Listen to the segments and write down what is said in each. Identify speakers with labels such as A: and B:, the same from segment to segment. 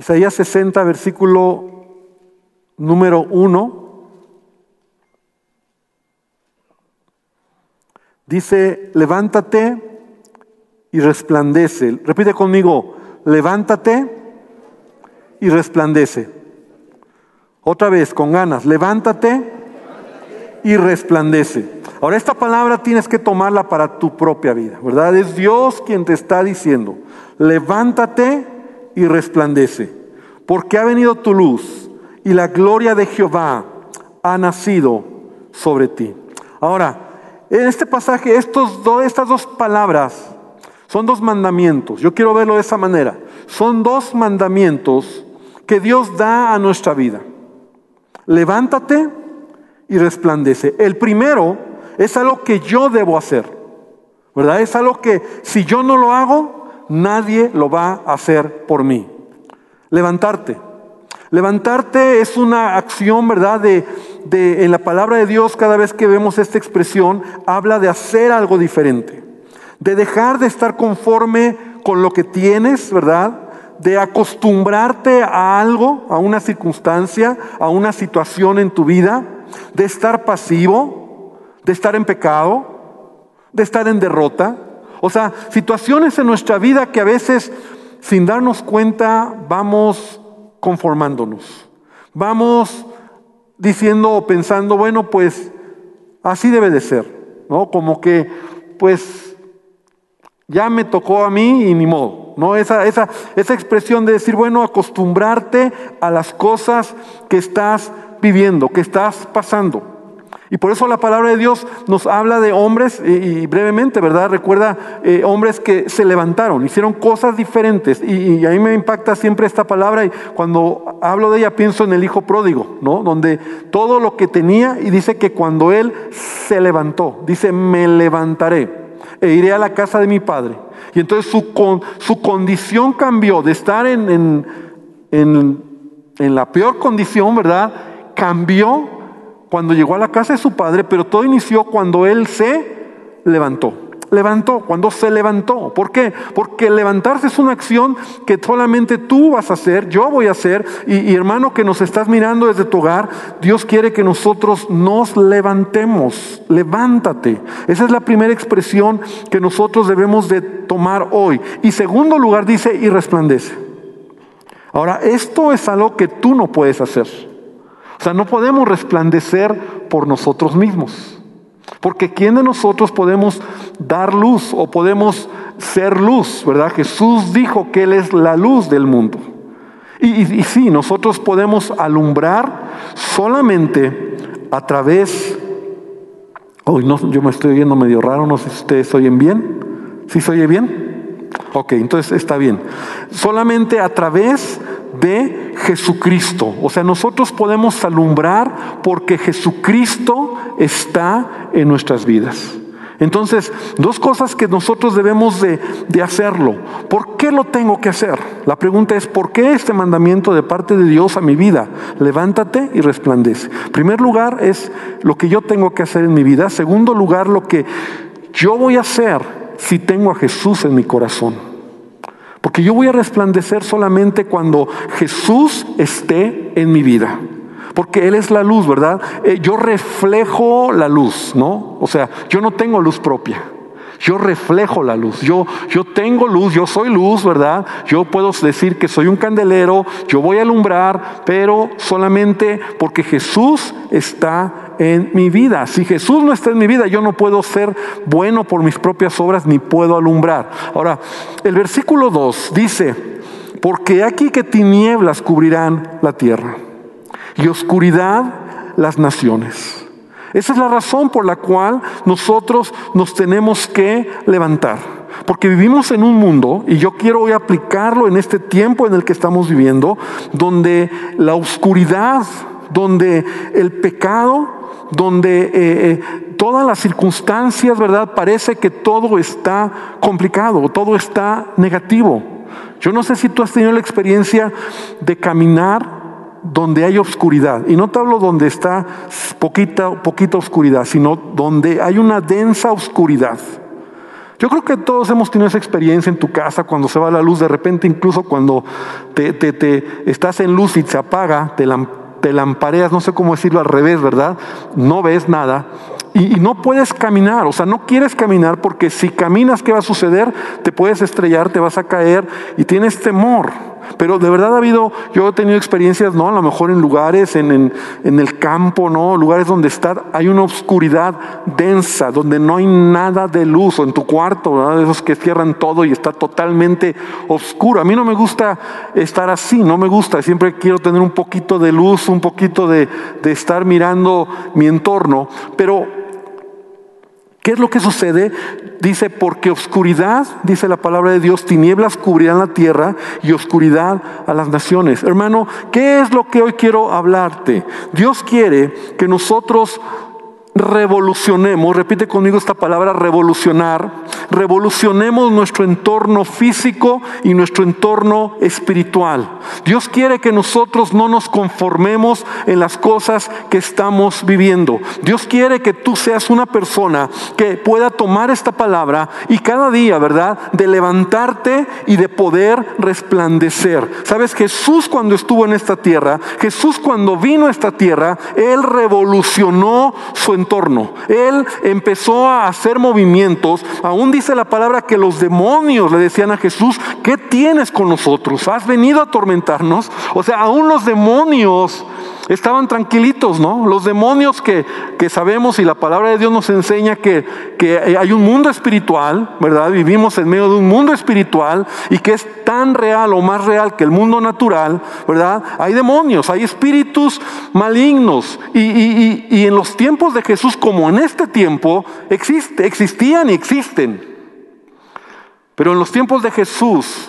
A: Isaías 60, versículo número 1. Dice, levántate y resplandece. Repite conmigo, levántate y resplandece. Otra vez, con ganas, levántate y resplandece. Ahora, esta palabra tienes que tomarla para tu propia vida, ¿verdad? Es Dios quien te está diciendo, levántate y resplandece, porque ha venido tu luz y la gloria de Jehová ha nacido sobre ti. Ahora, en este pasaje, estos estas dos palabras son dos mandamientos. Yo quiero verlo de esa manera. Son dos mandamientos que Dios da a nuestra vida. Levántate y resplandece. El primero es algo que yo debo hacer, ¿verdad? Es algo que si yo no lo hago, nadie lo va a hacer por mí. Levantarte. Levantarte es una acción, ¿verdad? De, de, en la palabra de Dios, cada vez que vemos esta expresión, habla de hacer algo diferente. De dejar de estar conforme con lo que tienes, ¿verdad? De acostumbrarte a algo, a una circunstancia, a una situación en tu vida. De estar pasivo, de estar en pecado, de estar en derrota. O sea, situaciones en nuestra vida que a veces, sin darnos cuenta, vamos conformándonos. Vamos diciendo o pensando, bueno, pues así debe de ser, ¿no? Como que, pues, ya me tocó a mí y ni modo, ¿no? Esa, esa, esa expresión de decir, bueno, acostumbrarte a las cosas que estás viviendo, que estás pasando. Y por eso la palabra de Dios nos habla de hombres, y, brevemente, ¿verdad? Recuerda eh, hombres que se levantaron, hicieron cosas diferentes. Y, a mí me impacta siempre esta palabra y cuando hablo de ella pienso en el hijo pródigo, ¿no? Donde todo lo que tenía y dice que cuando él se levantó, dice, me levantaré e iré a la casa de mi padre. Y entonces su, su condición cambió de estar en, en, en, en la peor condición, ¿verdad? Cambió cuando llegó a la casa de su padre, pero todo inició cuando él se levantó. Levantó, cuando se levantó. ¿Por qué? Porque levantarse es una acción que solamente tú vas a hacer, yo voy a hacer, y, hermano que nos estás mirando desde tu hogar, Dios quiere que nosotros nos levantemos. Levántate. Esa es la primera expresión que nosotros debemos de tomar hoy. Y segundo lugar dice, y resplandece. Ahora, esto es algo que tú no puedes hacer. O sea, no podemos resplandecer por nosotros mismos. Porque ¿quién de nosotros podemos dar luz o podemos ser luz? ¿Verdad? Jesús dijo que Él es la luz del mundo. Y, sí, nosotros podemos alumbrar solamente a través... Hoy no, yo me estoy viendo medio raro, no sé si ustedes oyen bien. ¿Sí se oye bien? Ok, entonces está bien. Solamente a través de Jesucristo. O sea, nosotros podemos alumbrar porque Jesucristo está en nuestras vidas. Entonces, dos cosas que nosotros debemos de, de, hacerlo. ¿Por qué lo tengo que hacer? La pregunta es, ¿por qué este mandamiento de parte de Dios a mi vida? Levántate y resplandece. primer lugar es lo que yo tengo que hacer en mi vida. Segundo lugar, lo que yo voy a hacer si tengo a Jesús en mi corazón. Porque yo voy a resplandecer solamente cuando Jesús esté en mi vida. Porque Él es la luz, ¿verdad? Eh, yo reflejo la luz, ¿no? O sea, yo no tengo luz propia. Yo reflejo la luz. Yo, yo tengo luz, yo soy luz, ¿verdad? Yo puedo decir que soy un candelero, yo voy a alumbrar, pero solamente porque Jesús está en mi vida. Si Jesús no está en mi vida, yo no puedo ser bueno por mis propias obras ni puedo alumbrar. Ahora, el versículo 2 dice, porque aquí que tinieblas cubrirán la tierra y oscuridad las naciones. Esa es la razón por la cual nosotros nos tenemos que levantar. Porque vivimos en un mundo, y yo quiero hoy aplicarlo en este tiempo en el que estamos viviendo, donde la oscuridad, donde el pecado donde eh, eh, todas las circunstancias, ¿verdad? Parece que todo está complicado, todo está negativo. Yo no sé si tú has tenido la experiencia de caminar donde hay oscuridad. Y no te hablo donde está poquita, poquita oscuridad, sino donde hay una densa oscuridad. Yo creo que todos hemos tenido esa experiencia en tu casa cuando se va la luz, de repente incluso cuando te, estás en luz y se apaga, te, te lampareas, no sé cómo decirlo al revés, ¿verdad? No ves nada y, y, no puedes caminar, o sea, no quieres caminar porque si caminas, ¿qué va a suceder? Te puedes estrellar, te vas a caer y tienes temor. Pero de verdad ha habido, yo he tenido experiencias, ¿no? A lo mejor en lugares, en, el campo, ¿no? Lugares donde está, hay una oscuridad densa, donde no hay nada de luz, o en tu cuarto, ¿verdad? Esos que cierran todo y está totalmente oscuro. A mí no me gusta estar así, no me gusta. Siempre quiero tener un poquito de luz, un poquito de, de estar mirando mi entorno. Pero ¿Qué es lo que sucede? Dice, porque oscuridad, dice la palabra de Dios, tinieblas cubrirán la tierra y oscuridad a las naciones. Hermano, ¿qué es lo que hoy quiero hablarte? Dios quiere que nosotros revolucionemos, repite conmigo esta palabra, revolucionar, revolucionemos nuestro entorno físico y nuestro entorno espiritual. Dios quiere que nosotros no nos conformemos en las cosas que estamos viviendo. Dios quiere que tú seas una persona que pueda tomar esta palabra y cada día, ¿verdad?, de levantarte y de poder resplandecer. Sabes, Jesús cuando estuvo en esta tierra, Jesús cuando vino a esta tierra, Él revolucionó su entorno. Él empezó a hacer movimientos. Aún dice la palabra que los demonios le decían a Jesús, ¿qué tienes con nosotros? ¿Has venido a atormentarnos? O sea, aún los demonios estaban tranquilitos, ¿no? Los demonios que, sabemos y la palabra de Dios nos enseña que, que hay un mundo espiritual, ¿verdad? Vivimos en medio de un mundo espiritual y que es tan real o más real que el mundo natural, ¿verdad? Hay demonios, hay espíritus malignos y, y en los tiempos de Jesús como en este tiempo existían y existen. Pero en los tiempos de Jesús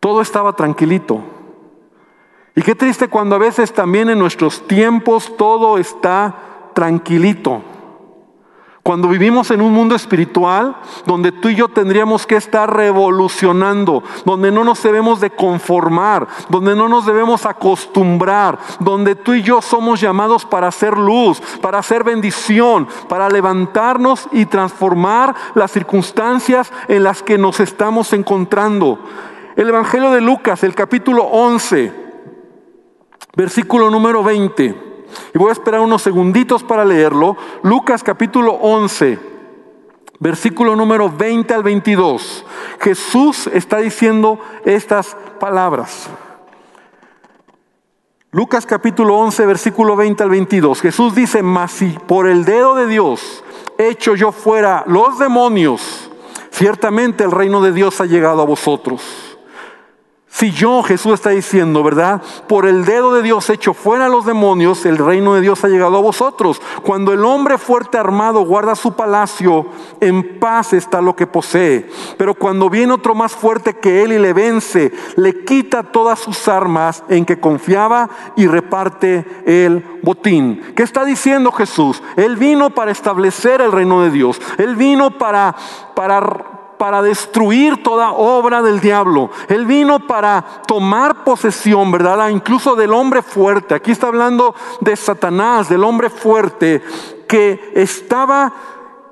A: todo estaba tranquilito. Y qué triste cuando a veces también en nuestros tiempos todo está tranquilito. Cuando vivimos en un mundo espiritual donde tú y yo tendríamos que estar revolucionando, donde no nos debemos de conformar, donde no nos debemos acostumbrar, donde tú y yo somos llamados para hacer luz, para hacer bendición, para levantarnos y transformar las circunstancias en las que nos estamos encontrando. El Evangelio de Lucas, el capítulo 11 versículo número 20. Y voy a esperar unos segunditos para leerlo. Lucas capítulo 11, versículo número 20 al 22. Jesús está diciendo estas palabras. Lucas capítulo 11, versículo 20 al 22. Jesús dice, mas si por el dedo de Dios hecho yo fuera los demonios, ciertamente el reino de Dios ha llegado a vosotros. Si yo, Jesús está diciendo, ¿verdad? Por el dedo de Dios hecho fuera los demonios, el reino de Dios ha llegado a vosotros. Cuando el hombre fuerte armado guarda su palacio, en paz está lo que posee. Pero cuando viene otro más fuerte que él y le vence, le quita todas sus armas en que confiaba y reparte el botín. ¿Qué está diciendo Jesús? Él vino para establecer el reino de Dios. Él vino para, para para destruir toda obra del diablo. Él vino para tomar posesión, ¿verdad? Incluso del hombre fuerte. Aquí está hablando de Satanás, del hombre fuerte que estaba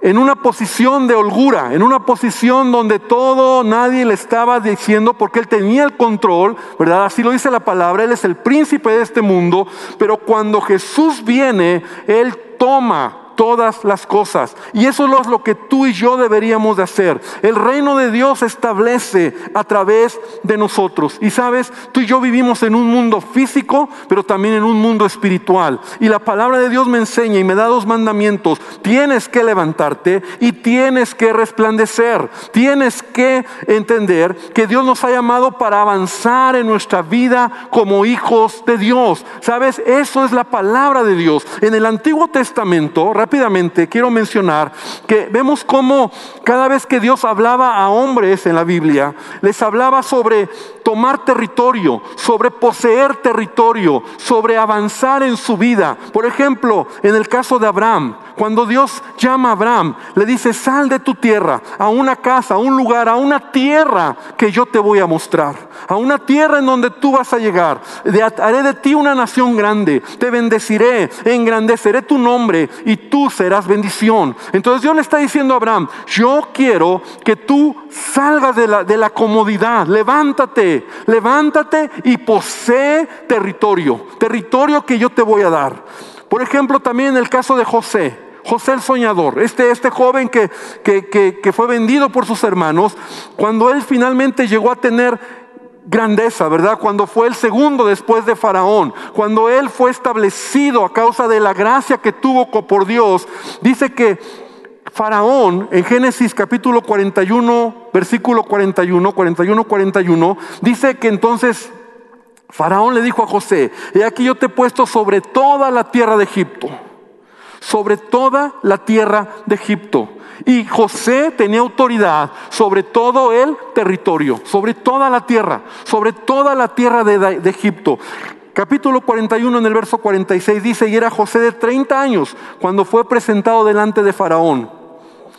A: en una posición de holgura, en una posición donde todo, nadie le estaba diciendo porque él tenía el control, ¿verdad? Así lo dice la palabra, él es el príncipe de este mundo, pero cuando Jesús viene, él toma todas las cosas. Y eso es lo que tú y yo deberíamos de hacer. El reino de Dios establece a través de nosotros. Y sabes, tú y yo vivimos en un mundo físico, pero también en un mundo espiritual. Y la palabra de Dios me enseña y me da dos mandamientos. Tienes que levantarte y tienes que resplandecer. Tienes que entender que Dios nos ha llamado para avanzar en nuestra vida como hijos de Dios. ¿Sabes? Eso es la palabra de Dios. En el Antiguo Testamento, rápidamente quiero mencionar que vemos cómo cada vez que Dios hablaba a hombres en la Biblia, les hablaba sobre tomar territorio, sobre poseer territorio, sobre avanzar en su vida. Por ejemplo, en el caso de Abraham, cuando Dios llama a Abraham, le dice, sal de tu tierra, a una casa, a un lugar, a una tierra que yo te voy a mostrar. a una tierra en donde tú vas a llegar. haré de ti una nación grande, te bendeciré, engrandeceré tu nombre y tú serás bendición. Entonces Dios le está diciendo a Abraham, yo quiero que tú salgas de la, de la comodidad, levántate, levántate y posee territorio, territorio que yo te voy a dar. Por ejemplo, también el caso de José. José el soñador, este, este joven que, que, fue vendido por sus hermanos, cuando él finalmente llegó a tener grandeza, ¿verdad? Cuando fue el segundo después de Faraón, cuando él fue establecido a causa de la gracia que tuvo por Dios, dice que Faraón en Génesis capítulo 41, versículo 41, 41, 41, dice que entonces Faraón le dijo a José, he aquí yo te he puesto sobre toda la tierra de Egipto sobre toda la tierra de Egipto. Y José tenía autoridad sobre todo el territorio, sobre toda la tierra, sobre toda la tierra de, Egipto. Capítulo 41 en el verso 46 dice, y era José de 30 años cuando fue presentado delante de Faraón.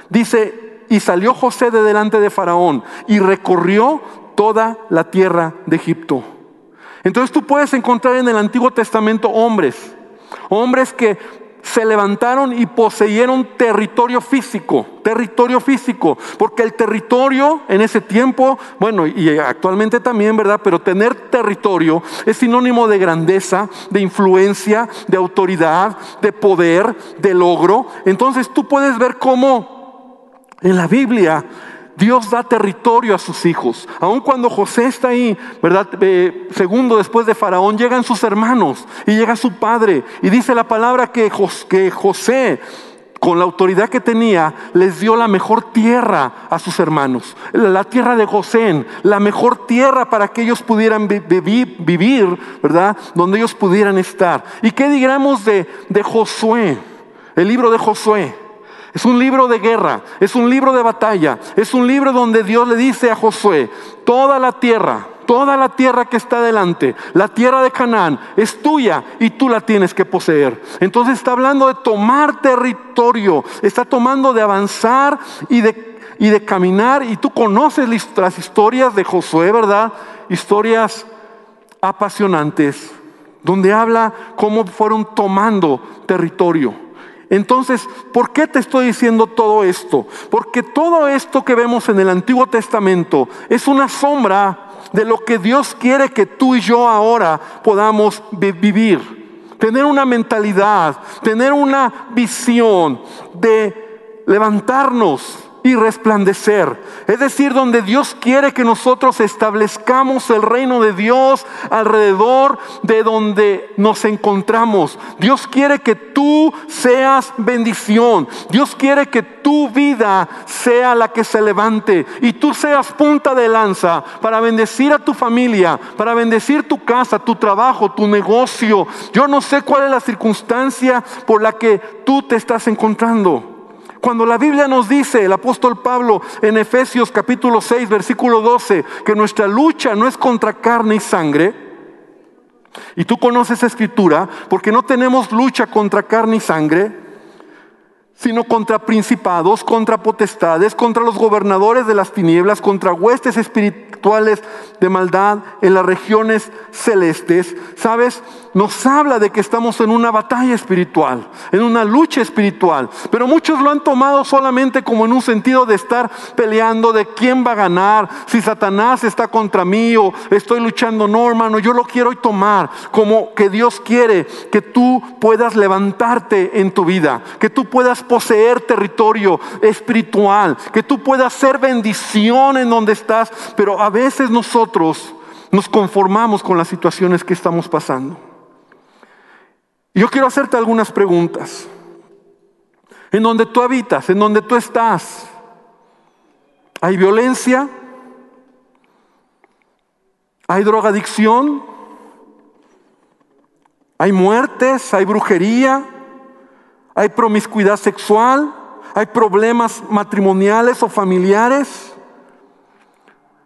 A: Dice, y salió José de delante de Faraón y recorrió toda la tierra de Egipto. Entonces tú puedes encontrar en el Antiguo Testamento hombres, hombres que se levantaron y poseyeron territorio físico, territorio físico, porque el territorio en ese tiempo, bueno, y actualmente también, ¿verdad? Pero tener territorio es sinónimo de grandeza, de influencia, de autoridad, de poder, de logro. Entonces tú puedes ver cómo en la Biblia Dios da territorio a sus hijos. Aun cuando José está ahí, ¿verdad? Segundo después de Faraón, llegan sus hermanos y llega su padre. Y dice la palabra que, que José, con la autoridad que tenía, les dio la mejor tierra a sus hermanos. La tierra de José, la mejor tierra para que ellos pudieran vivir, ¿verdad? Donde ellos pudieran estar. ¿Y qué digamos de, de Josué? El libro de Josué. Es un libro de guerra, es un libro de batalla, es un libro donde Dios le dice a Josué, toda la tierra, toda la tierra que está delante, la tierra de Canaán, es tuya y tú la tienes que poseer. Entonces está hablando de tomar territorio, está tomando de avanzar y de, y de caminar. Y tú conoces las historias de Josué, ¿verdad? Historias apasionantes, donde habla cómo fueron tomando territorio. Entonces, ¿por qué te estoy diciendo todo esto? Porque todo esto que vemos en el Antiguo Testamento es una sombra de lo que Dios quiere que tú y yo ahora podamos vivir. Tener una mentalidad, tener una visión de levantarnos y resplandecer. Es decir, donde Dios quiere que nosotros establezcamos el reino de Dios alrededor de donde nos encontramos. Dios quiere que tú seas bendición. Dios quiere que tu vida sea la que se levante y tú seas punta de lanza para bendecir a tu familia, para bendecir tu casa, tu trabajo, tu negocio. Yo no sé cuál es la circunstancia por la que tú te estás encontrando. Cuando la Biblia nos dice, el apóstol Pablo en Efesios capítulo 6, versículo 12, que nuestra lucha no es contra carne y sangre, y tú conoces esa escritura, porque no tenemos lucha contra carne y sangre, sino contra principados, contra potestades, contra los gobernadores de las tinieblas, contra huestes espirituales de maldad en las regiones celestes. ¿Sabes? Nos habla de que estamos en una batalla espiritual, en una lucha espiritual, pero muchos lo han tomado solamente como en un sentido de estar peleando de quién va a ganar, si Satanás está contra mí o estoy luchando, no hermano, yo lo quiero tomar como que Dios quiere que tú puedas levantarte en tu vida, que tú puedas poseer territorio espiritual, que tú puedas ser bendición en donde estás, pero a veces nosotros nos conformamos con las situaciones que estamos pasando. Yo quiero hacerte algunas preguntas. En donde tú habitas, en donde tú estás, ¿hay violencia? ¿Hay drogadicción? ¿Hay muertes? ¿Hay brujería? Hay promiscuidad sexual, hay problemas matrimoniales o familiares.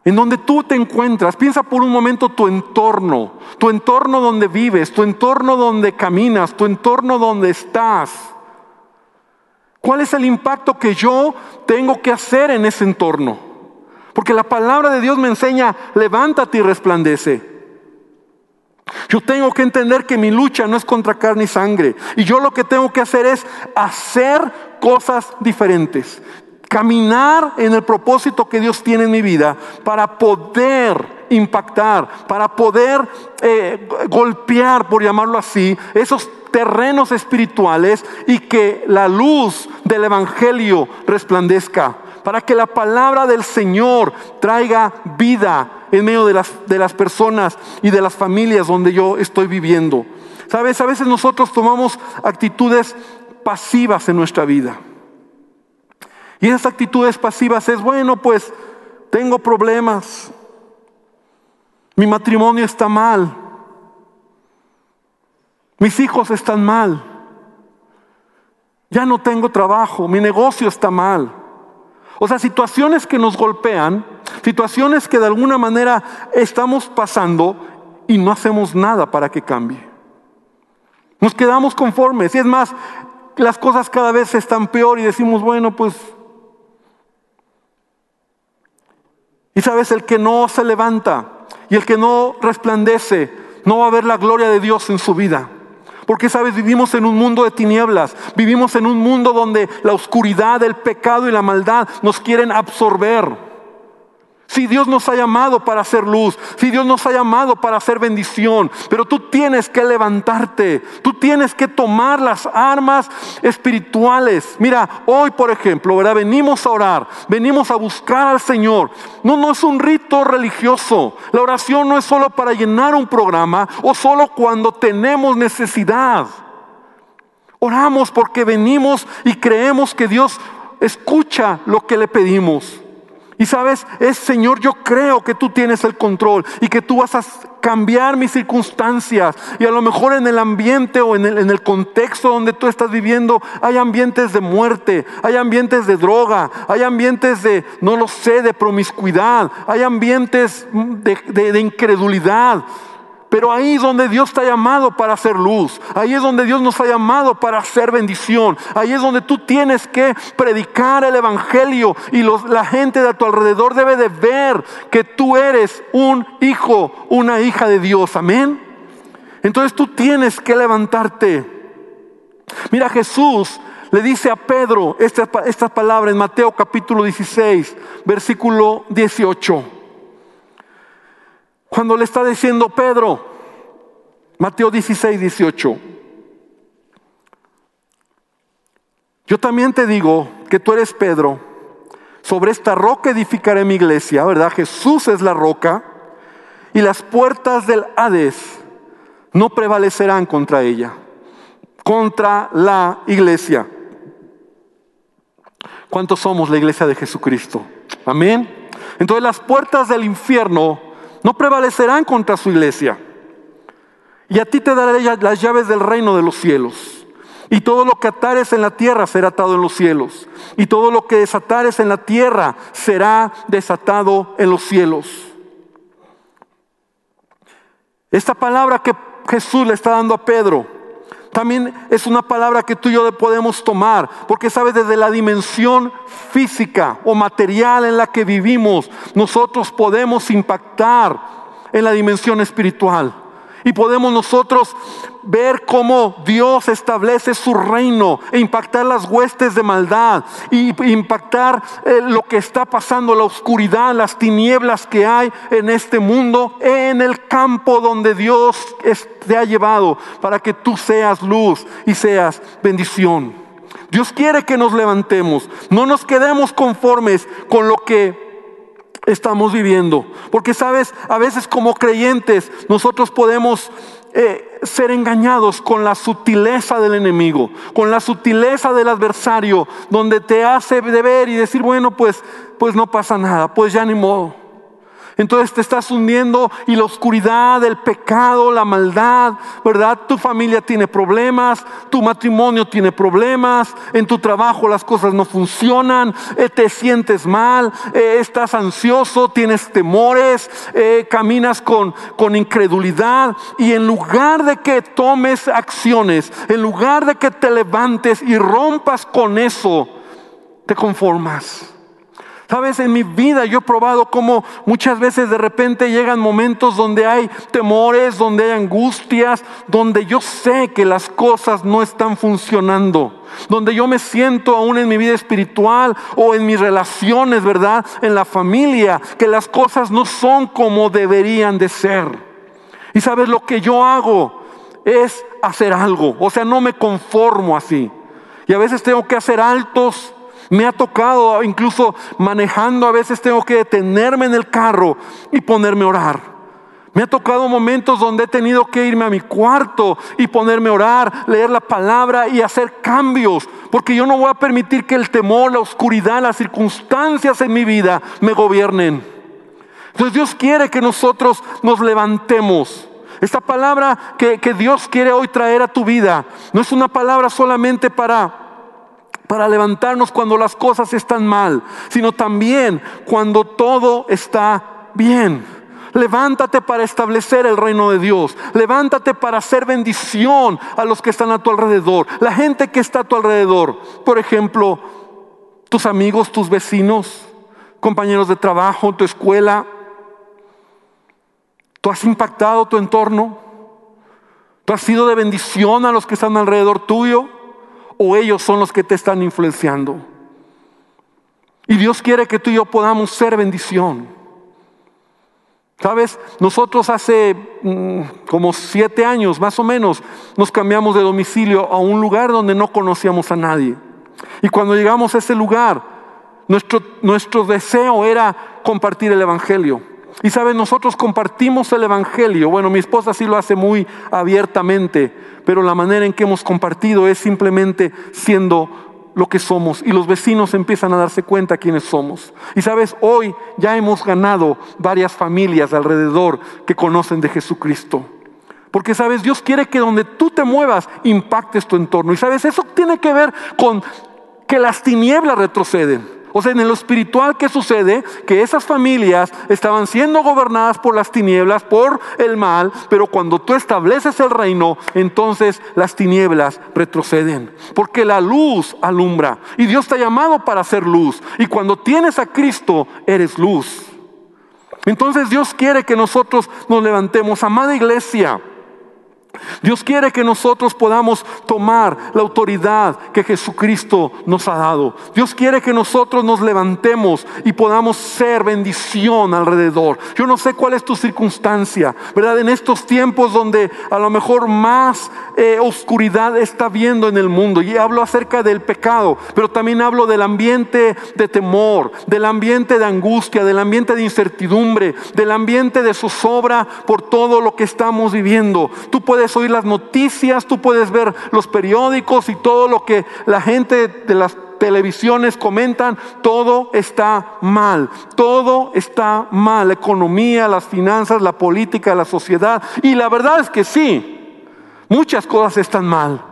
A: En donde tú te encuentras, piensa por un momento tu entorno, tu entorno donde vives, tu entorno donde caminas, tu entorno donde estás. ¿Cuál es el impacto que yo tengo que hacer en ese entorno? Porque la palabra de Dios me enseña, levántate y resplandece. Yo tengo que entender que mi lucha no es contra carne y sangre. Y yo lo que tengo que hacer es hacer cosas diferentes. Caminar en el propósito que Dios tiene en mi vida para poder impactar, para poder eh, golpear, por llamarlo así, esos terrenos espirituales y que la luz del Evangelio resplandezca para que la palabra del Señor traiga vida en medio de las, de las personas y de las familias donde yo estoy viviendo. Sabes, a veces nosotros tomamos actitudes pasivas en nuestra vida. Y esas actitudes pasivas es, bueno, pues tengo problemas, mi matrimonio está mal, mis hijos están mal, ya no tengo trabajo, mi negocio está mal. O sea, situaciones que nos golpean, situaciones que de alguna manera estamos pasando y no hacemos nada para que cambie. Nos quedamos conformes. Y es más, las cosas cada vez están peor y decimos, bueno, pues... Y sabes, el que no se levanta y el que no resplandece, no va a ver la gloria de Dios en su vida. Porque sabes, vivimos en un mundo de tinieblas, vivimos en un mundo donde la oscuridad, el pecado y la maldad nos quieren absorber. Si Dios nos ha llamado para hacer luz, si Dios nos ha llamado para hacer bendición, pero tú tienes que levantarte, tú tienes que tomar las armas espirituales. Mira, hoy por ejemplo, ¿verdad? venimos a orar, venimos a buscar al Señor. No, no es un rito religioso. La oración no es solo para llenar un programa o solo cuando tenemos necesidad. Oramos porque venimos y creemos que Dios escucha lo que le pedimos. Y sabes, es Señor, yo creo que tú tienes el control y que tú vas a cambiar mis circunstancias. Y a lo mejor en el ambiente o en el, en el contexto donde tú estás viviendo hay ambientes de muerte, hay ambientes de droga, hay ambientes de, no lo sé, de promiscuidad, hay ambientes de, de incredulidad. Pero ahí es donde Dios te llamado para hacer luz. Ahí es donde Dios nos ha llamado para hacer bendición. Ahí es donde tú tienes que predicar el Evangelio y la gente de tu alrededor debe de ver que tú eres un hijo, una hija de Dios. Amén. Entonces tú tienes que levantarte. Mira, Jesús le dice a Pedro estas esta palabras en Mateo capítulo 16, versículo 18. Cuando le está diciendo Pedro, Mateo 16, 18, yo también te digo que tú eres Pedro, sobre esta roca edificaré mi iglesia, ¿verdad? Jesús es la roca y las puertas del Hades no prevalecerán contra ella, contra la iglesia. ¿Cuántos somos la iglesia de Jesucristo? Amén. Entonces las puertas del infierno no prevalecerán contra su iglesia. Y a ti te daré las llaves del reino de los cielos. Y todo lo que atares en la tierra será atado en los cielos. Y todo lo que desatares en la tierra será desatado en los cielos. Esta palabra que Jesús le está dando a Pedro también es una palabra que tú y yo podemos tomar, porque sabes, desde la dimensión física o material en la que vivimos, nosotros podemos impactar en la dimensión espiritual. Y podemos nosotros ver cómo Dios establece su reino e impactar las huestes de maldad y impactar eh, lo que está pasando, la oscuridad, las tinieblas que hay en este mundo, en el campo donde Dios te ha llevado para que tú seas luz y seas bendición. Dios quiere que nos levantemos, no nos quedemos conformes con lo que estamos viviendo. Porque sabes, a veces como creyentes nosotros podemos eh, ser engañados con la sutileza del enemigo, con la sutileza del adversario, donde te hace ver y decir, bueno, pues, pues no pasa nada, pues ya ni modo. Entonces te estás hundiendo y la oscuridad, el pecado, la maldad, ¿verdad? Tu familia tiene problemas, tu matrimonio tiene problemas, en tu trabajo las cosas no funcionan, eh, te sientes mal, eh, estás ansioso, tienes temores, eh, caminas con, con incredulidad y en lugar de que tomes acciones, en lugar de que te levantes y rompas con eso, te conformas. Sabes, en mi vida yo he probado cómo muchas veces de repente llegan momentos donde hay temores, donde hay angustias, donde yo sé que las cosas no están funcionando, donde yo me siento aún en mi vida espiritual o en mis relaciones, ¿verdad? En la familia, que las cosas no son como deberían de ser. Y sabes, lo que yo hago es hacer algo, o sea, no me conformo así. Y a veces tengo que hacer altos me ha tocado, incluso manejando, a veces tengo que detenerme en el carro y ponerme a orar. Me ha tocado momentos donde he tenido que irme a mi cuarto y ponerme a orar, leer la palabra y hacer cambios, porque yo no voy a permitir que el temor, la oscuridad, las circunstancias en mi vida me gobiernen. Entonces Dios quiere que nosotros nos levantemos. Esta palabra que, que Dios quiere hoy traer a tu vida no es una palabra solamente para para levantarnos cuando las cosas están mal, sino también cuando todo está bien. Levántate para establecer el reino de Dios. Levántate para hacer bendición a los que están a tu alrededor. La gente que está a tu alrededor. Por ejemplo, tus amigos, tus vecinos, compañeros de trabajo, tu escuela. Tú has impactado tu entorno. Tú has sido de bendición a los que están alrededor tuyo o ellos son los que te están influenciando. Y Dios quiere que tú y yo podamos ser bendición. Sabes, nosotros hace mm, como siete años más o menos nos cambiamos de domicilio a un lugar donde no conocíamos a nadie. Y cuando llegamos a ese lugar, nuestro, nuestro deseo era compartir el Evangelio. Y saben, nosotros compartimos el Evangelio. Bueno, mi esposa sí lo hace muy abiertamente, pero la manera en que hemos compartido es simplemente siendo lo que somos y los vecinos empiezan a darse cuenta quiénes somos. Y sabes, hoy ya hemos ganado varias familias alrededor que conocen de Jesucristo. Porque sabes, Dios quiere que donde tú te muevas impactes tu entorno. Y sabes, eso tiene que ver con que las tinieblas retroceden. O sea, en lo espiritual, ¿qué sucede? Que esas familias estaban siendo gobernadas por las tinieblas, por el mal, pero cuando tú estableces el reino, entonces las tinieblas retroceden. Porque la luz alumbra y Dios te ha llamado para ser luz. Y cuando tienes a Cristo, eres luz. Entonces Dios quiere que nosotros nos levantemos. Amada iglesia, Dios quiere que nosotros podamos tomar la autoridad que Jesucristo nos ha dado. Dios quiere que nosotros nos levantemos y podamos ser bendición alrededor. Yo no sé cuál es tu circunstancia, ¿verdad? En estos tiempos donde a lo mejor más eh, oscuridad está viendo en el mundo. Y hablo acerca del pecado, pero también hablo del ambiente de temor, del ambiente de angustia, del ambiente de incertidumbre, del ambiente de zozobra por todo lo que estamos viviendo. Tú puedes oír las noticias, tú puedes ver los periódicos y todo lo que la gente de las televisiones comentan, todo está mal, todo está mal, la economía, las finanzas, la política, la sociedad. Y la verdad es que sí, muchas cosas están mal.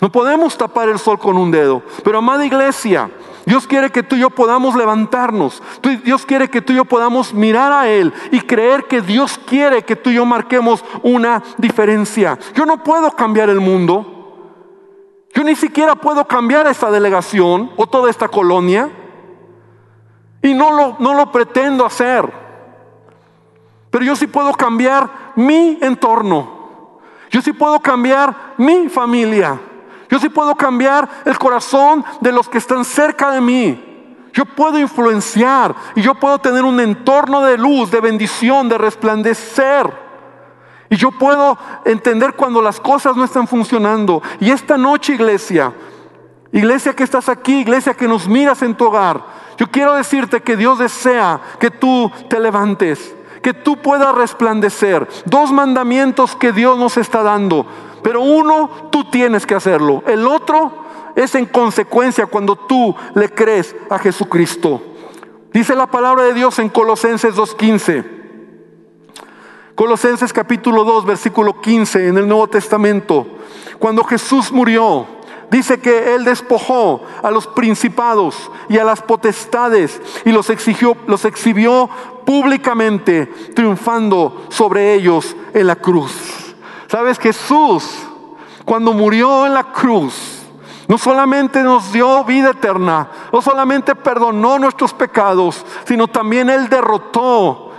A: No podemos tapar el sol con un dedo, pero amada iglesia, Dios quiere que tú y yo podamos levantarnos. Dios quiere que tú y yo podamos mirar a Él y creer que Dios quiere que tú y yo marquemos una diferencia. Yo no puedo cambiar el mundo. Yo ni siquiera puedo cambiar esta delegación o toda esta colonia. Y no lo, no lo pretendo hacer. Pero yo sí puedo cambiar mi entorno. Yo sí puedo cambiar mi familia. Yo sí puedo cambiar el corazón de los que están cerca de mí. Yo puedo influenciar y yo puedo tener un entorno de luz, de bendición, de resplandecer. Y yo puedo entender cuando las cosas no están funcionando. Y esta noche, iglesia, iglesia que estás aquí, iglesia que nos miras en tu hogar, yo quiero decirte que Dios desea que tú te levantes, que tú puedas resplandecer. Dos mandamientos que Dios nos está dando. Pero uno, tú tienes que hacerlo. El otro es en consecuencia cuando tú le crees a Jesucristo. Dice la palabra de Dios en Colosenses 2.15. Colosenses capítulo 2, versículo 15 en el Nuevo Testamento. Cuando Jesús murió, dice que Él despojó a los principados y a las potestades y los, exigió, los exhibió públicamente, triunfando sobre ellos en la cruz. Sabes, Jesús, cuando murió en la cruz, No solamente nos dio vida eterna, no solamente perdonó nuestros pecados, sino también Él derrotó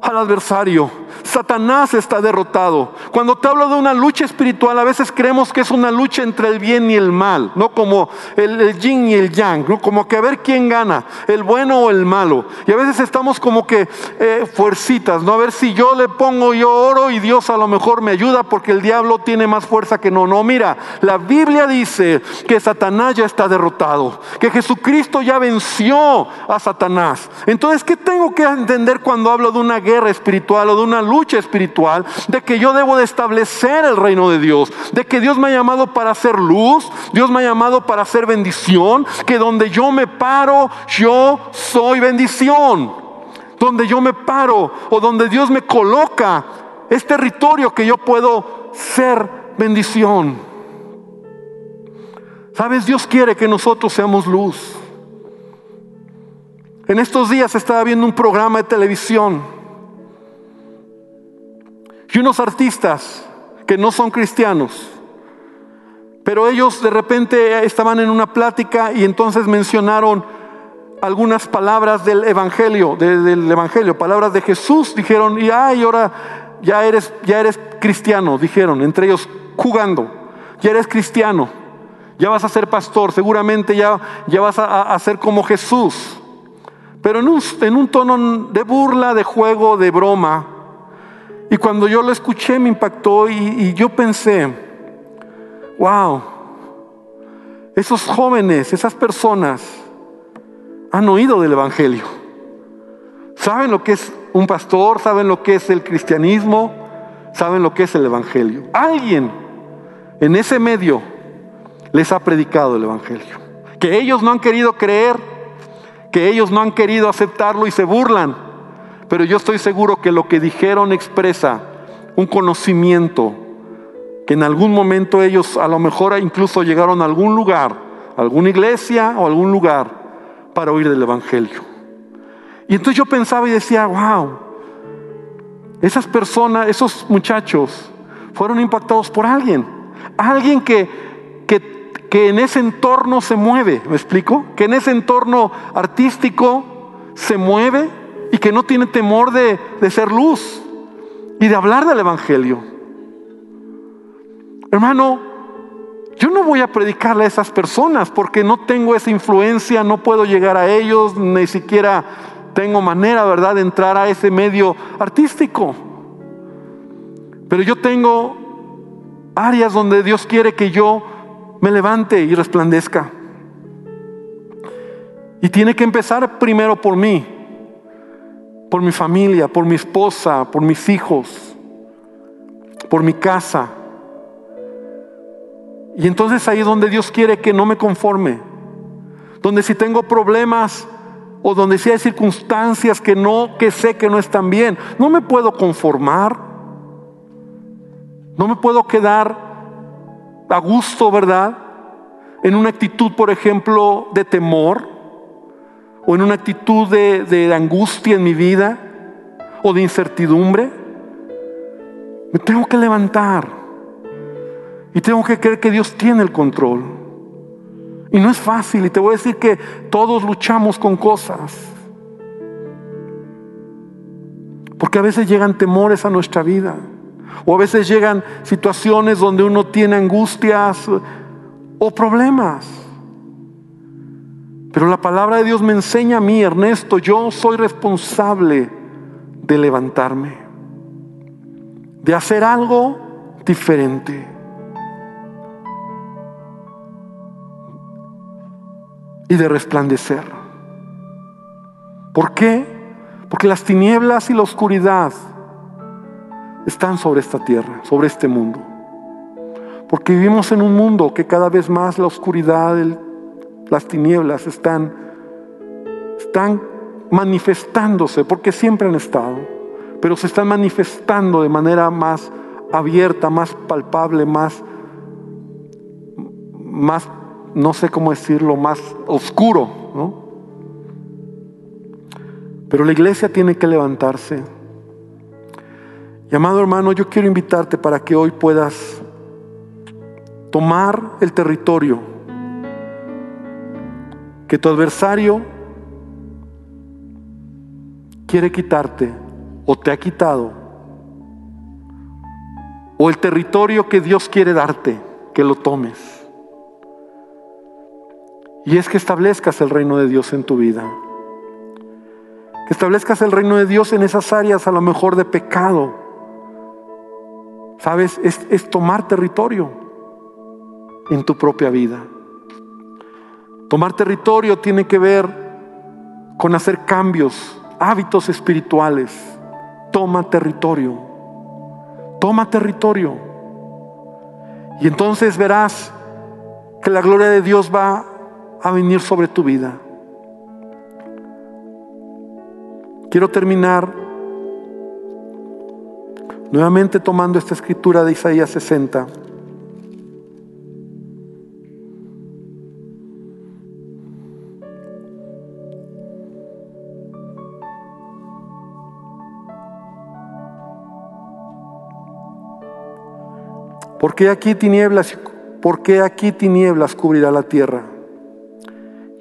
A: al adversario. Satanás está derrotado. Cuando te hablo de una lucha espiritual, a veces creemos que es una lucha entre el bien y el mal, no como el, yin y el yang, ¿no? como que a ver quién gana, el bueno o el malo. Y a veces estamos como que eh, fuercitas, ¿no? A ver si yo le pongo yo oro y Dios a lo mejor me ayuda porque el diablo tiene más fuerza que no. No, mira, la Biblia dice que Satanás ya está derrotado, que Jesucristo ya venció a Satanás. Entonces, ¿qué tengo que entender cuando hablo de una guerra espiritual o de una lucha espiritual, de que yo debo de establecer el reino de Dios, de que Dios me ha llamado para hacer luz, Dios me ha llamado para hacer bendición, que donde yo me paro, yo soy bendición. Donde yo me paro o donde Dios me coloca, es territorio que yo puedo ser bendición. Sabes, Dios quiere que nosotros seamos luz. En estos días estaba viendo un programa de televisión y unos artistas que no son cristianos, pero ellos de repente estaban en una plática y entonces mencionaron algunas palabras del Evangelio, del Evangelio, palabras de Jesús, dijeron, y ahora ya eres, ya eres cristiano, dijeron, entre ellos jugando, ya eres cristiano, ya vas a ser pastor, seguramente ya, ya vas a, a ser como Jesús. Pero en un, en un tono de burla, de juego, de broma, y cuando yo lo escuché me impactó y, yo pensé, wow, esos jóvenes, esas personas han oído del Evangelio. Saben lo que es un pastor, saben lo que es el cristianismo, saben lo que es el Evangelio. Alguien en ese medio les ha predicado el Evangelio. Que ellos no han querido creer, que ellos no han querido aceptarlo y se burlan pero yo estoy seguro que lo que dijeron expresa un conocimiento que en algún momento ellos a lo mejor incluso llegaron a algún lugar, alguna iglesia o algún lugar para oír del Evangelio. Y entonces yo pensaba y decía, wow, esas personas, esos muchachos fueron impactados por alguien, alguien que, que, que en ese entorno se mueve, ¿me explico? Que en ese entorno artístico se mueve y que no tiene temor de, ser luz y de hablar del Evangelio. Hermano, yo no voy a predicarle a esas personas porque no tengo esa influencia, no puedo llegar a ellos, ni siquiera tengo manera, ¿verdad?, de entrar a ese medio artístico. Pero yo tengo áreas donde Dios quiere que yo me levante y resplandezca. Y tiene que empezar primero por mí por mi familia, por mi esposa, por mis hijos, por mi casa. Y entonces ahí es donde Dios quiere que no me conforme. Donde si tengo problemas o donde si hay circunstancias que no, que sé que no están bien, no me puedo conformar. No me puedo quedar a gusto, ¿verdad? En una actitud, por ejemplo, de temor o en una actitud de, angustia en mi vida o de incertidumbre, me tengo que levantar y tengo que creer que Dios tiene el control. Y no es fácil, y te voy a decir que todos luchamos con cosas. Porque a veces llegan temores a nuestra vida. O a veces llegan situaciones donde uno tiene angustias o problemas. Pero la palabra de Dios me enseña a mí, Ernesto, yo soy responsable de levantarme, de hacer algo diferente. Y de resplandecer. ¿Por qué? Porque las tinieblas y la oscuridad están sobre esta tierra, sobre este mundo. Porque vivimos en un mundo que cada vez más la oscuridad, el las tinieblas están, están manifestándose, porque siempre han estado, pero se están manifestando de manera más abierta, más palpable, más, más no sé cómo decirlo, más oscuro, ¿no? Pero la iglesia tiene que levantarse. Y amado hermano, yo quiero invitarte para que hoy puedas tomar el territorio que tu adversario quiere quitarte o te ha quitado, o el territorio que Dios quiere darte, que lo tomes. Y es que establezcas el reino de Dios en tu vida. Que establezcas el reino de Dios en esas áreas a lo mejor de pecado. ¿Sabes? Es, es tomar territorio en tu propia vida. Tomar territorio tiene que ver con hacer cambios, hábitos espirituales. Toma territorio. Toma territorio. Y entonces verás que la gloria de Dios va a venir sobre tu vida. Quiero terminar nuevamente tomando esta escritura de Isaías 60. ¿Por qué aquí tinieblas, aquí tinieblas cubrirá la tierra?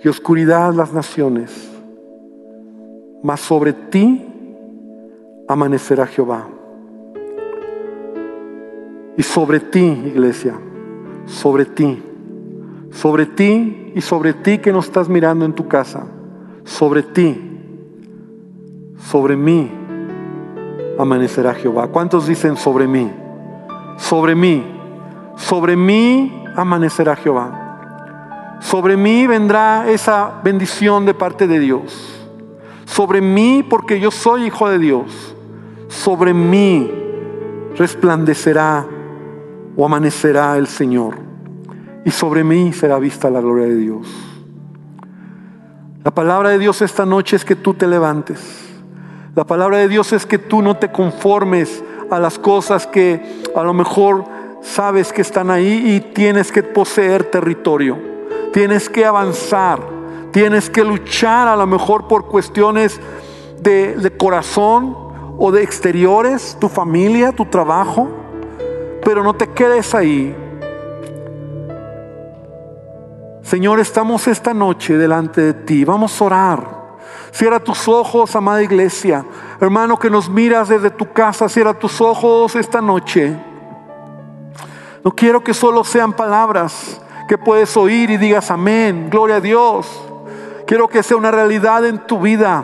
A: y oscuridad las naciones, mas sobre ti amanecerá Jehová. Y sobre ti, iglesia, sobre ti, sobre ti y sobre ti que no estás mirando en tu casa, sobre ti, sobre mí amanecerá Jehová. ¿Cuántos dicen sobre mí? Sobre mí, sobre mí amanecerá Jehová. Sobre mí vendrá esa bendición de parte de Dios. Sobre mí, porque yo soy hijo de Dios. Sobre mí resplandecerá o amanecerá el Señor. Y sobre mí será vista la gloria de Dios. La palabra de Dios esta noche es que tú te levantes. La palabra de Dios es que tú no te conformes a las cosas que a lo mejor sabes que están ahí y tienes que poseer territorio. Tienes que avanzar, tienes que luchar a lo mejor por cuestiones de, corazón o de exteriores, tu familia, tu trabajo, pero no te quedes ahí. Señor, estamos esta noche delante de ti. Vamos a orar. Cierra tus ojos, amada iglesia. Hermano que nos miras desde tu casa, cierra tus ojos esta noche. No quiero que solo sean palabras que puedes oír y digas amén, gloria a Dios. Quiero que sea una realidad en tu vida.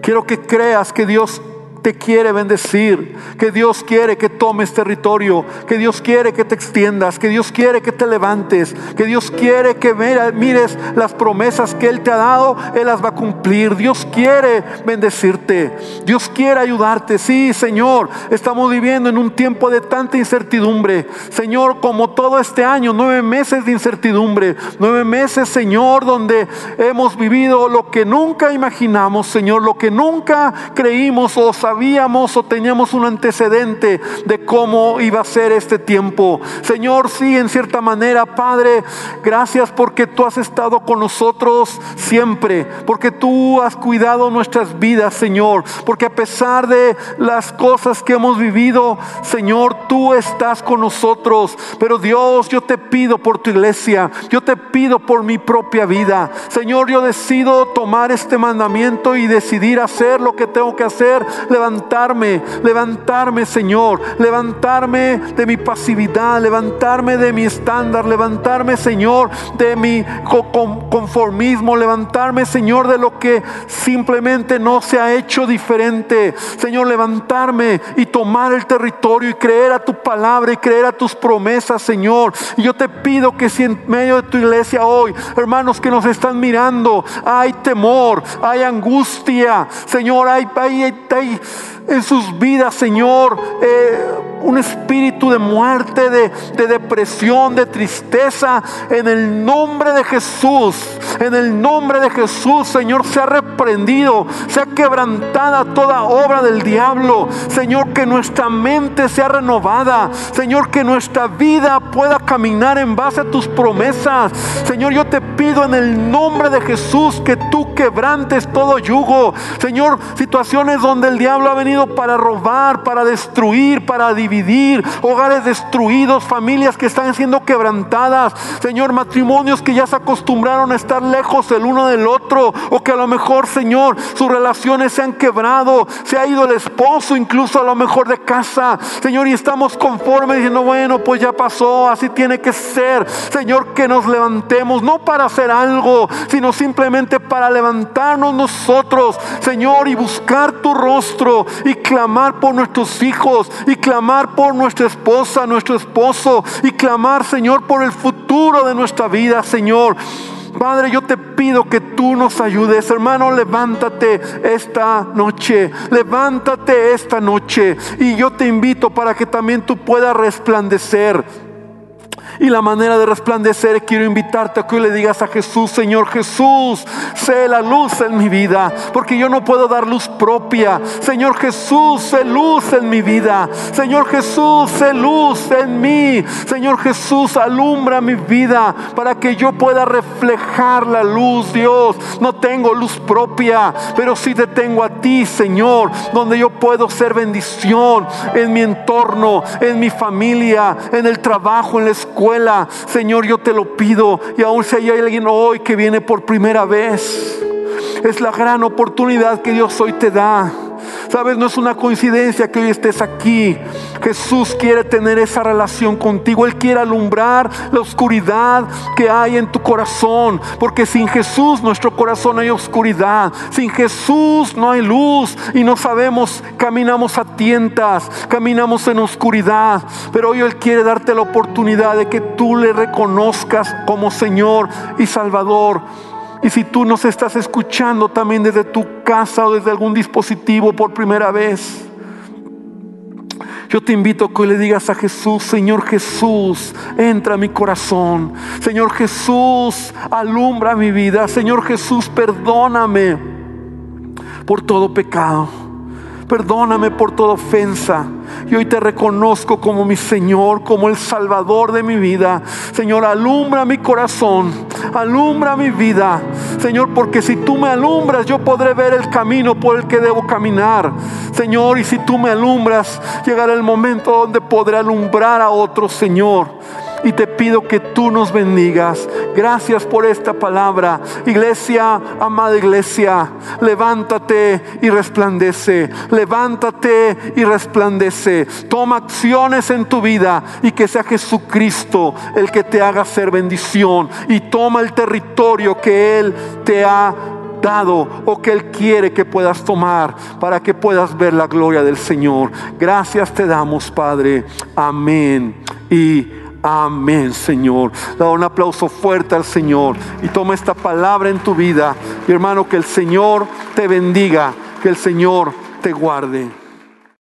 A: Quiero que creas que Dios te quiere bendecir, que Dios quiere que tomes territorio, que Dios quiere que te extiendas, que Dios quiere que te levantes, que Dios quiere que mires las promesas que Él te ha dado, Él las va a cumplir. Dios quiere bendecirte, Dios quiere ayudarte. Sí, Señor, estamos viviendo en un tiempo de tanta incertidumbre. Señor, como todo este año, nueve meses de incertidumbre, nueve meses, Señor, donde hemos vivido lo que nunca imaginamos, Señor, lo que nunca creímos o sabíamos sabíamos o teníamos un antecedente de cómo iba a ser este tiempo. Señor, sí, en cierta manera, Padre, gracias porque tú has estado con nosotros siempre, porque tú has cuidado nuestras vidas, Señor, porque a pesar de las cosas que hemos vivido, Señor, tú estás con nosotros. Pero Dios, yo te pido por tu iglesia, yo te pido por mi propia vida. Señor, yo decido tomar este mandamiento y decidir hacer lo que tengo que hacer levantarme, levantarme Señor, levantarme de mi pasividad, levantarme de mi estándar, levantarme Señor de mi conformismo, levantarme Señor de lo que simplemente no se ha hecho diferente. Señor, levantarme y tomar el territorio y creer a tu palabra y creer a tus promesas, Señor. Y yo te pido que si en medio de tu iglesia hoy, hermanos que nos están mirando, hay temor, hay angustia, Señor, hay, hay, en sus vidas, Señor, eh, un espíritu de muerte, de, de, depresión, de tristeza. En el nombre de Jesús, en el nombre de Jesús, Señor, sea reprendido, sea quebrantada toda obra del diablo. Señor, que nuestra mente sea renovada. Señor, que nuestra vida pueda caminar en base a tus promesas. Señor, yo te pido en el nombre de Jesús que tú quebrantes todo yugo. Señor, situaciones donde el diablo ha venido para robar, para destruir, para dividir, hogares destruidos, familias que están siendo quebrantadas, Señor, matrimonios que ya se acostumbraron a estar lejos el uno del otro, o que a lo mejor, Señor, sus relaciones se han quebrado, se ha ido el esposo incluso a lo mejor de casa, Señor, y estamos conformes diciendo, bueno, pues ya pasó, así tiene que ser, Señor, que nos levantemos, no para hacer algo, sino simplemente para levantarnos nosotros, Señor, y buscar tu rostro y clamar por nuestros hijos y clamar por nuestra esposa, nuestro esposo y clamar, Señor, por el futuro de nuestra vida, Señor. Padre, yo te pido que tú nos ayudes. Hermano, levántate esta noche. Levántate esta noche. Y yo te invito para que también tú puedas resplandecer y la manera de resplandecer, quiero invitarte a que le digas a Jesús, Señor Jesús, sé la luz en mi vida, porque yo no puedo dar luz propia. Señor Jesús, sé luz en mi vida. Señor Jesús, sé luz en mí. Señor Jesús, alumbra mi vida para que yo pueda reflejar la luz, Dios. No tengo luz propia, pero sí te tengo a ti, Señor, donde yo puedo ser bendición en mi entorno, en mi familia, en el trabajo, en la escuela Señor, yo te lo pido. Y aún si hay alguien hoy que viene por primera vez, es la gran oportunidad que Dios hoy te da Sabes, no es una coincidencia que hoy estés aquí. Jesús quiere tener esa relación contigo. Él quiere alumbrar la oscuridad que hay en tu corazón. Porque sin Jesús nuestro corazón hay oscuridad. Sin Jesús no hay luz. Y no sabemos, caminamos a tientas, caminamos en oscuridad. Pero hoy Él quiere darte la oportunidad de que tú le reconozcas como Señor y Salvador. Y si tú nos estás escuchando también desde tu casa o desde algún dispositivo por primera vez, yo te invito a que le digas a Jesús, Señor Jesús, entra a mi corazón. Señor Jesús, alumbra mi vida. Señor Jesús, perdóname por todo pecado. Perdóname por toda ofensa. Y hoy te reconozco como mi Señor, como el Salvador de mi vida. Señor, alumbra mi corazón, alumbra mi vida. Señor, porque si tú me alumbras, yo podré ver el camino por el que debo caminar. Señor, y si tú me alumbras, llegará el momento donde podré alumbrar a otros, Señor y te pido que tú nos bendigas. Gracias por esta palabra. Iglesia, amada iglesia, levántate y resplandece. Levántate y resplandece. Toma acciones en tu vida y que sea Jesucristo el que te haga ser bendición. Y toma el territorio que Él te ha dado o que Él quiere que puedas tomar para que puedas ver la gloria del Señor. Gracias te damos, Padre. Amén. Y Amén, Señor. Da un aplauso fuerte al Señor y toma esta palabra en tu vida. Y hermano, que el Señor te bendiga, que el Señor te guarde.